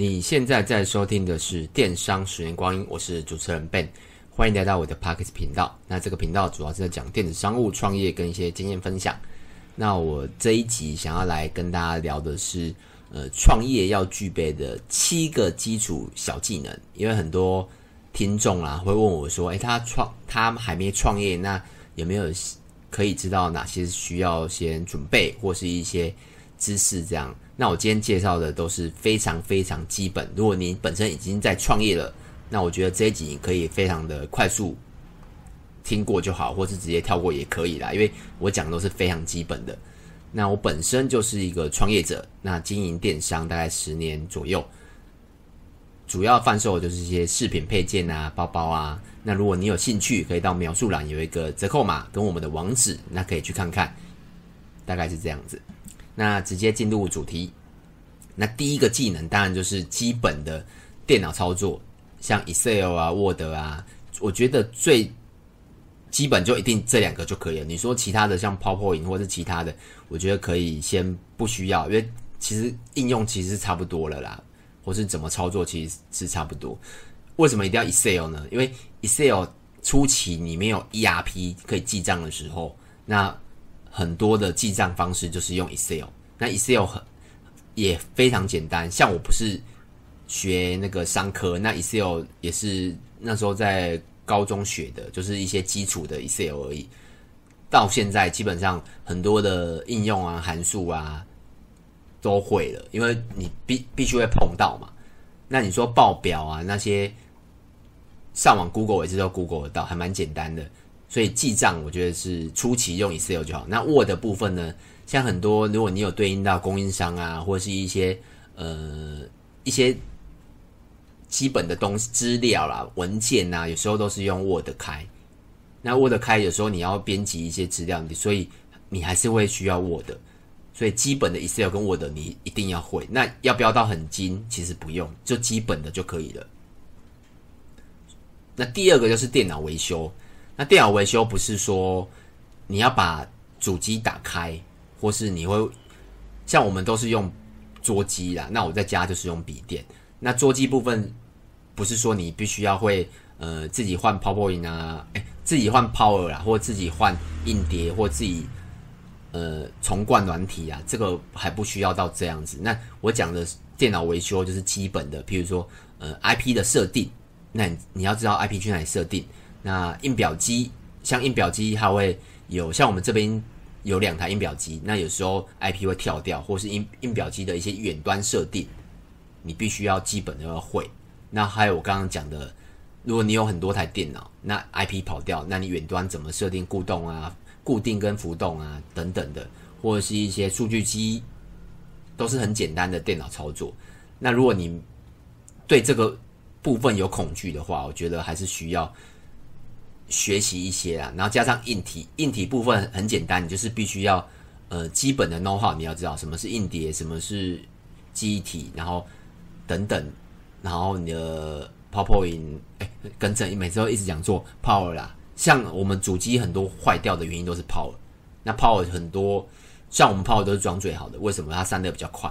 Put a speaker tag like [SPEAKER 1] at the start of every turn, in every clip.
[SPEAKER 1] 你现在在收听的是《电商十年光阴》，我是主持人 Ben，欢迎来到我的 Pockets 频道。那这个频道主要是在讲电子商务创业跟一些经验分享。那我这一集想要来跟大家聊的是，呃，创业要具备的七个基础小技能。因为很多听众啊会问我说，诶，他创他还没创业，那有没有可以知道哪些需要先准备或是一些知识这样？那我今天介绍的都是非常非常基本。如果你本身已经在创业了，那我觉得这一集你可以非常的快速听过就好，或是直接跳过也可以啦。因为我讲都是非常基本的。那我本身就是一个创业者，那经营电商大概十年左右，主要贩售的就是一些饰品配件啊、包包啊。那如果你有兴趣，可以到描述栏有一个折扣码跟我们的网址，那可以去看看，大概是这样子。那直接进入主题。那第一个技能当然就是基本的电脑操作，像 Excel 啊、Word 啊，我觉得最基本就一定这两个就可以了。你说其他的像 PowerPoint 或是其他的，我觉得可以先不需要，因为其实应用其实差不多了啦，或是怎么操作其实是差不多。为什么一定要 Excel 呢？因为 Excel 初期你没有 ERP 可以记账的时候，那很多的记账方式就是用 Excel，那 Excel 很也非常简单。像我不是学那个商科，那 Excel 也是那时候在高中学的，就是一些基础的 Excel 而已。到现在基本上很多的应用啊、函数啊都会了，因为你必必须会碰到嘛。那你说报表啊那些，上网 Google 也是都 Google 得到，还蛮简单的。所以记账，我觉得是初期用 Excel 就好。那 Word 部分呢，像很多如果你有对应到供应商啊，或是一些呃一些基本的东西资料啦、文件啊，有时候都是用 Word 开。那 Word 开有时候你要编辑一些资料，所以你还是会需要 Word。所以基本的 Excel 跟 Word 你一定要会。那要不要到很精？其实不用，就基本的就可以了。那第二个就是电脑维修。那电脑维修不是说你要把主机打开，或是你会像我们都是用桌机啦。那我在家就是用笔电。那桌机部分不是说你必须要会呃自己换 power 啊，哎、自己换 Power 啦，或自己换硬碟，或自己呃重灌软体啊，这个还不需要到这样子。那我讲的电脑维修就是基本的，譬如说呃 IP 的设定，那你，你要知道 IP 去哪里设定。那印表机，像印表机，它会有像我们这边有两台印表机，那有时候 IP 会跳掉，或是印印表机的一些远端设定，你必须要基本的要会。那还有我刚刚讲的，如果你有很多台电脑，那 IP 跑掉，那你远端怎么设定固动啊、固定跟浮动啊等等的，或者是一些数据机，都是很简单的电脑操作。那如果你对这个部分有恐惧的话，我觉得还是需要。学习一些啦，然后加上硬体，硬体部分很简单，你就是必须要呃基本的 know how，你要知道什么是硬碟，什么是记忆体，然后等等，然后你的 PowerPoint，哎，跟着每次都一直讲做 Power 啦，像我们主机很多坏掉的原因都是 Power，那 Power 很多像我们 Power 都是装最好的，为什么它散热比较快？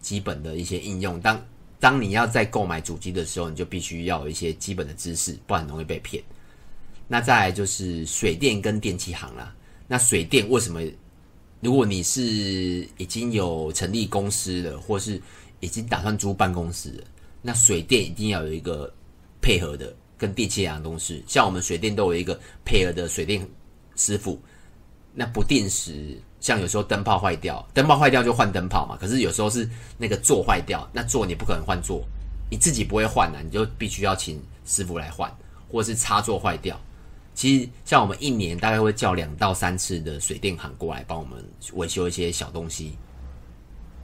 [SPEAKER 1] 基本的一些应用，当当你要在购买主机的时候，你就必须要有一些基本的知识，不然容易被骗。那再来就是水电跟电器行啦。那水电为什么？如果你是已经有成立公司了，或是已经打算租办公室了，那水电一定要有一个配合的，跟电器行的东西。像我们水电都有一个配合的水电师傅。那不定时，像有时候灯泡坏掉，灯泡坏掉就换灯泡嘛。可是有时候是那个座坏掉，那座你不可能换座，你自己不会换啊，你就必须要请师傅来换，或是插座坏掉。其实，像我们一年大概会叫两到三次的水电行过来帮我们维修一些小东西。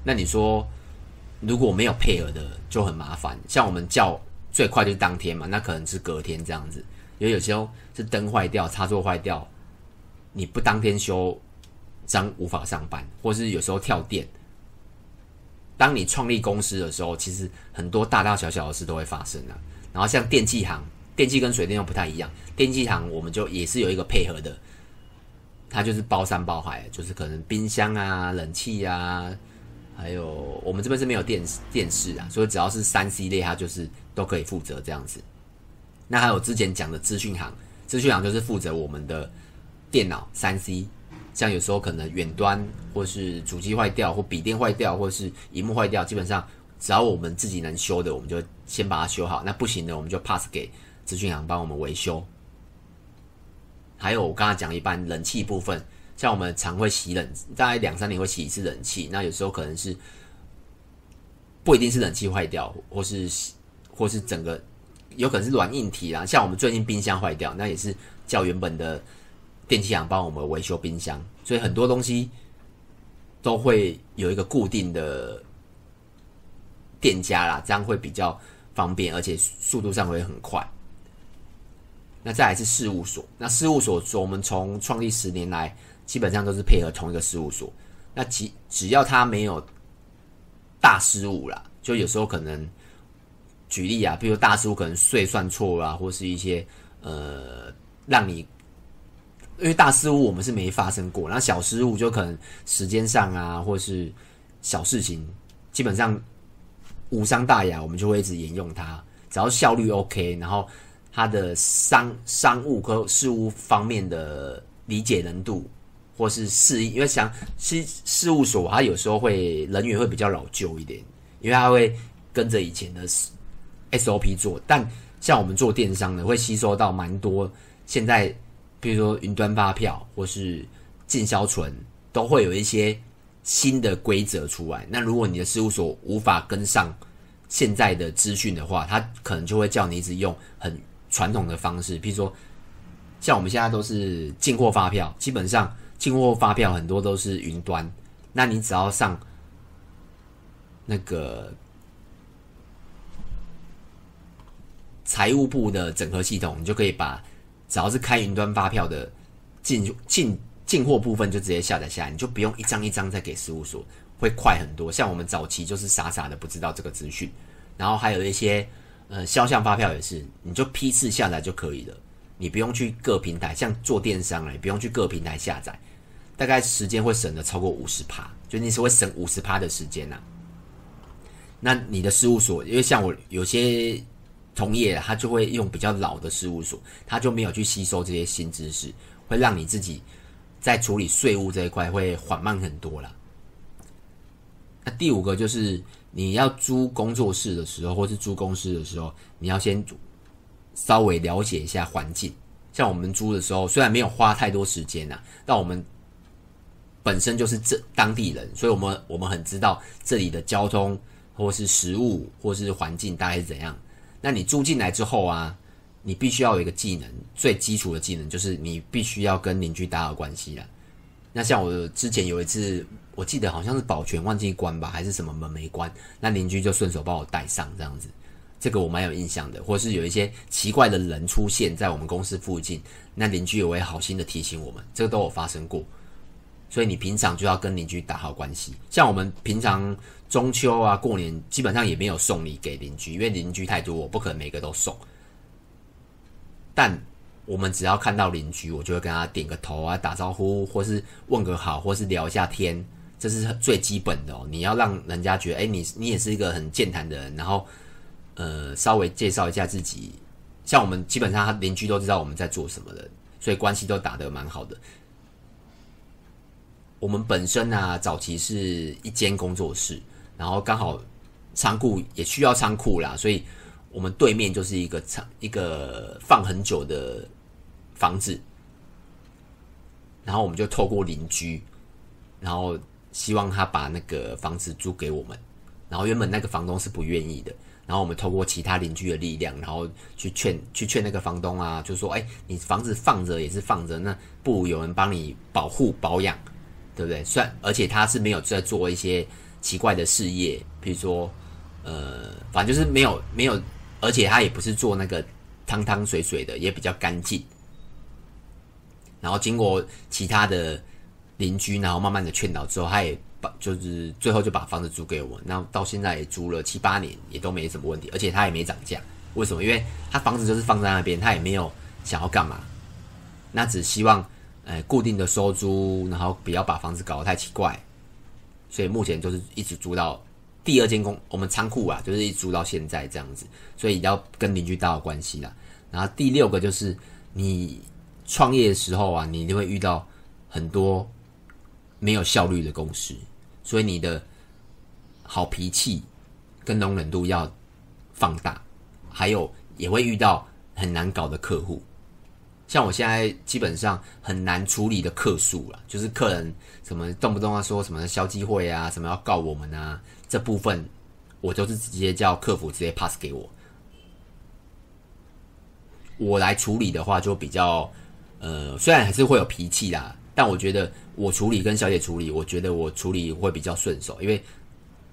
[SPEAKER 1] 那你说，如果没有配合的就很麻烦。像我们叫最快就是当天嘛，那可能是隔天这样子。因为有时候是灯坏掉、插座坏掉，你不当天修，将无法上班，或是有时候跳电。当你创立公司的时候，其实很多大大小小的事都会发生啊。然后像电器行。电器跟水电又不太一样，电器行我们就也是有一个配合的，它就是包山包海，就是可能冰箱啊、冷气啊，还有我们这边是没有电电视啊，所以只要是三 C 类，它就是都可以负责这样子。那还有之前讲的资讯行，资讯行就是负责我们的电脑三 C，像有时候可能远端或是主机坏掉，或笔电坏掉，或是荧幕坏掉，基本上只要我们自己能修的，我们就先把它修好。那不行的，我们就 pass 给资讯行帮我们维修。还有我刚才讲一般冷气部分。像我们常会洗冷，大概两三年会洗一次冷气。那有时候可能是不一定是冷气坏掉，或是或是整个有可能是软硬体啦。像我们最近冰箱坏掉，那也是叫原本的电器行帮我们维修冰箱。所以很多东西都会有一个固定的店家啦，这样会比较方便，而且速度上会很快。那再来是事务所，那事务所说我们从创立十年来。基本上都是配合同一个事务所，那只只要他没有大失误啦，就有时候可能举例啊，比如大失误可能税算错啊，或是一些呃让你因为大失误我们是没发生过，然后小失误就可能时间上啊，或是小事情，基本上无伤大雅，我们就会一直沿用它，只要效率 OK，然后他的商商务和事务方面的理解能度。或是适应，因为像事事务所，它有时候会人员会比较老旧一点，因为它会跟着以前的 SOP 做。但像我们做电商的，会吸收到蛮多现在，比如说云端发票或是进销存，都会有一些新的规则出来。那如果你的事务所无法跟上现在的资讯的话，他可能就会叫你一直用很传统的方式，譬如说像我们现在都是进货发票，基本上。进货发票很多都是云端，那你只要上那个财务部的整合系统，你就可以把只要是开云端发票的进进进货部分就直接下载下来，你就不用一张一张再给事务所，会快很多。像我们早期就是傻傻的不知道这个资讯，然后还有一些呃销项发票也是，你就批次下载就可以了，你不用去各平台，像做电商啊，你不用去各平台下载。大概时间会省的超过五十趴，就你是会省五十趴的时间呐、啊。那你的事务所，因为像我有些同业，他就会用比较老的事务所，他就没有去吸收这些新知识，会让你自己在处理税务这一块会缓慢很多啦。第五个就是你要租工作室的时候，或是租公司的时候，你要先稍微了解一下环境。像我们租的时候，虽然没有花太多时间呐，但我们本身就是这当地人，所以我们我们很知道这里的交通，或是食物，或是环境大概是怎样。那你住进来之后啊，你必须要有一个技能，最基础的技能就是你必须要跟邻居打好关系了。那像我之前有一次，我记得好像是保全忘记关吧，还是什么门没关，那邻居就顺手帮我带上这样子，这个我蛮有印象的。或是有一些奇怪的人出现在我们公司附近，那邻居也会好心的提醒我们，这个都有发生过。所以你平常就要跟邻居打好关系。像我们平常中秋啊、过年，基本上也没有送礼给邻居，因为邻居太多，我不可能每个都送。但我们只要看到邻居，我就会跟他点个头啊，打招呼，或是问个好，或是聊一下天，这是最基本的哦。你要让人家觉得，哎，你你也是一个很健谈的人，然后呃，稍微介绍一下自己。像我们基本上邻居都知道我们在做什么的，所以关系都打得蛮好的。我们本身啊，早期是一间工作室，然后刚好仓库也需要仓库啦，所以我们对面就是一个仓，一个放很久的房子，然后我们就透过邻居，然后希望他把那个房子租给我们，然后原本那个房东是不愿意的，然后我们透过其他邻居的力量，然后去劝去劝那个房东啊，就说：“哎，你房子放着也是放着，那不如有人帮你保护保养。”对不对？算，而且他是没有在做一些奇怪的事业，比如说，呃，反正就是没有没有，而且他也不是做那个汤汤水水的，也比较干净。然后经过其他的邻居，然后慢慢的劝导之后，他也把就是最后就把房子租给我。那到现在也租了七八年，也都没什么问题，而且他也没涨价。为什么？因为他房子就是放在那边，他也没有想要干嘛，那只希望。哎，固定的收租，然后不要把房子搞得太奇怪。所以目前就是一直租到第二间工，我们仓库啊，就是一租到现在这样子，所以要跟邻居打好关系啦。然后第六个就是你创业的时候啊，你就会遇到很多没有效率的公司，所以你的好脾气跟容忍度要放大，还有也会遇到很难搞的客户。像我现在基本上很难处理的客诉了，就是客人什么动不动要说什么消基会啊，什么要告我们啊，这部分我都是直接叫客服直接 pass 给我，我来处理的话就比较，呃，虽然还是会有脾气啦，但我觉得我处理跟小姐处理，我觉得我处理会比较顺手，因为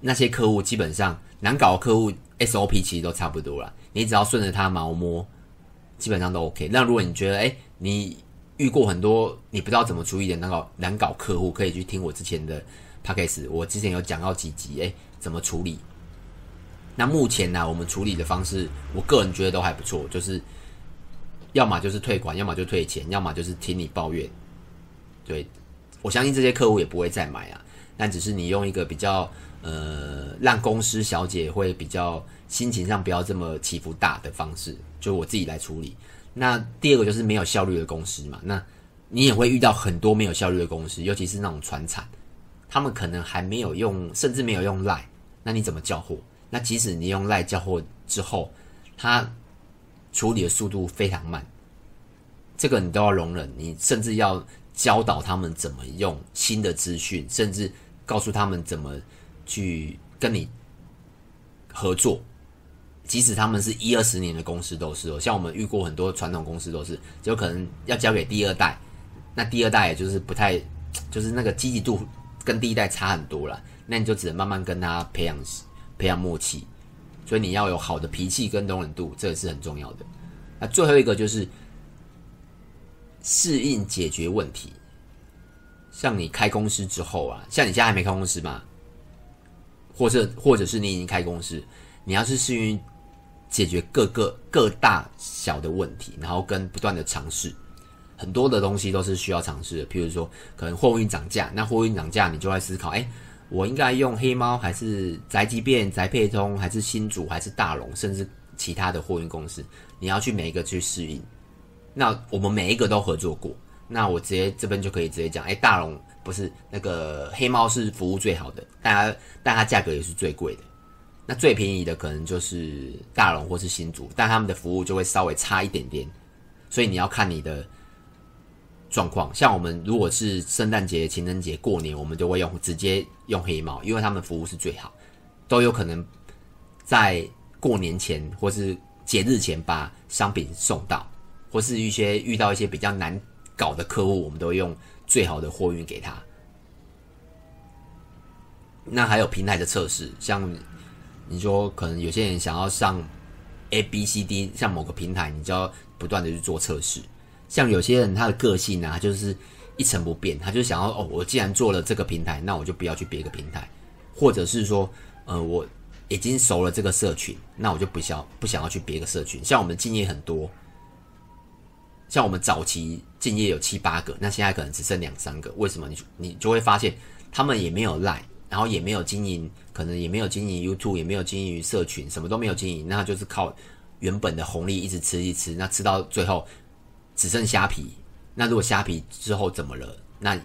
[SPEAKER 1] 那些客户基本上难搞的客户 SOP 其实都差不多啦，你只要顺着他毛摸。基本上都 OK。那如果你觉得，哎、你遇过很多你不知道怎么处理的难搞难搞客户，可以去听我之前的 Podcast，我之前有讲到几集，哎、怎么处理？那目前呢、我们处理的方式，我个人觉得都还不错，就是要么就是退款，要么就退钱，要么就是听你抱怨。对，我相信这些客户也不会再买啊，但只是你用一个比较呃，让公司小姐会比较心情上不要这么起伏大的方式。就我自己来处理。那第二个就是没有效率的公司嘛，那你也会遇到很多没有效率的公司，尤其是那种传产，他们可能还没有用，甚至没有用赖那你怎么叫货？那即使你用 LINE 叫货之后，他处理的速度非常慢，这个你都要容忍，你甚至要教导他们怎么用新的资讯，甚至告诉他们怎么去跟你合作。即使他们是一二十年的公司都是哦，像我们遇过很多传统公司都是，就可能要交给第二代，那第二代也就是不太，就是那个积极度跟第一代差很多了，那你就只能慢慢跟他培养培养默契，所以你要有好的脾气跟容忍度，这个是很重要的。那最后一个就是适应解决问题，像你开公司之后啊，像你现在还没开公司嘛，或者或者是你已经开公司，你要是适应。解决各个各大小的问题，然后跟不断的尝试，很多的东西都是需要尝试的。譬如说，可能货运涨价，那货运涨价，你就会思考：哎，我应该用黑猫，还是宅急便、宅配通，还是新竹，还是大龙，甚至其他的货运公司？你要去每一个去适应。那我们每一个都合作过，那我直接这边就可以直接讲：哎，大龙不是那个黑猫是服务最好的，但它但它价格也是最贵的。那最便宜的可能就是大龙或是新竹，但他们的服务就会稍微差一点点，所以你要看你的状况。像我们如果是圣诞节、情人节、过年，我们就会用直接用黑猫，因为他们服务是最好，都有可能在过年前或是节日前把商品送到，或是一些遇到一些比较难搞的客户，我们都会用最好的货运给他。那还有平台的测试，像。你说可能有些人想要上 A B C D，像某个平台，你就要不断的去做测试。像有些人他的个性呢、啊，就是一成不变，他就想要哦，我既然做了这个平台，那我就不要去别个平台，或者是说，呃，我已经熟了这个社群，那我就不想不想要去别个社群。像我们敬业很多，像我们早期敬业有七八个，那现在可能只剩两三个。为什么？你你就会发现他们也没有赖。然后也没有经营，可能也没有经营 YouTube，也没有经营社群，什么都没有经营，那就是靠原本的红利一直吃一直吃，那吃到最后只剩虾皮。那如果虾皮之后怎么了？那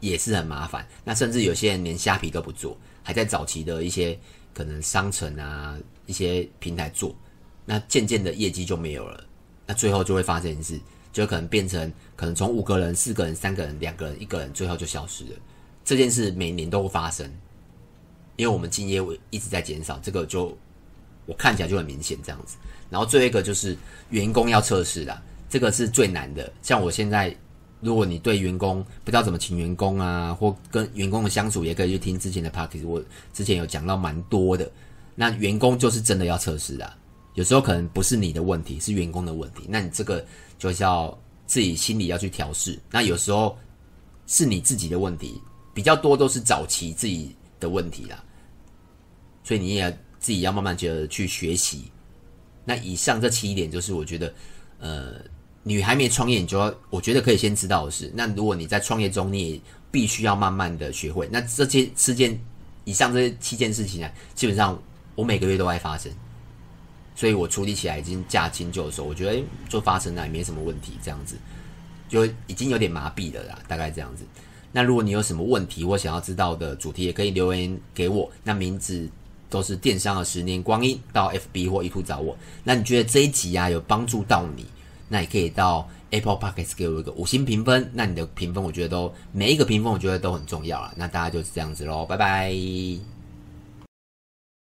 [SPEAKER 1] 也是很麻烦。那甚至有些人连虾皮都不做，还在早期的一些可能商城啊一些平台做，那渐渐的业绩就没有了。那最后就会发生一件事，就可能变成可能从五个人、四个人、三个人、两个人、一个人，最后就消失了。这件事每年都会发生，因为我们竞业一直在减少，这个就我看起来就很明显这样子。然后最后一个就是员工要测试啦，这个是最难的。像我现在，如果你对员工不知道怎么请员工啊，或跟员工的相处，也可以去听之前的 PARKS 我之前有讲到蛮多的。那员工就是真的要测试啦，有时候可能不是你的问题，是员工的问题，那你这个就是要自己心里要去调试。那有时候是你自己的问题。比较多都是早期自己的问题啦，所以你也自己要慢慢觉得去学习。那以上这七点就是我觉得，呃，你还没创业，你就要我觉得可以先知道的是，那如果你在创业中，你也必须要慢慢的学会。那这些事件以上这七件事情呢，基本上我每个月都会发生，所以我处理起来已经驾轻就熟。我觉得就发生了也没什么问题，这样子就已经有点麻痹了啦，大概这样子。那如果你有什么问题或想要知道的主题，也可以留言给我。那名字都是电商的十年光阴，到 FB 或 E 邮找我。那你觉得这一集啊有帮助到你？那也可以到 Apple Podcast 给我一个五星评分。那你的评分，我觉得都每一个评分，我觉得都很重要啊。那大家就是这样子喽，拜拜。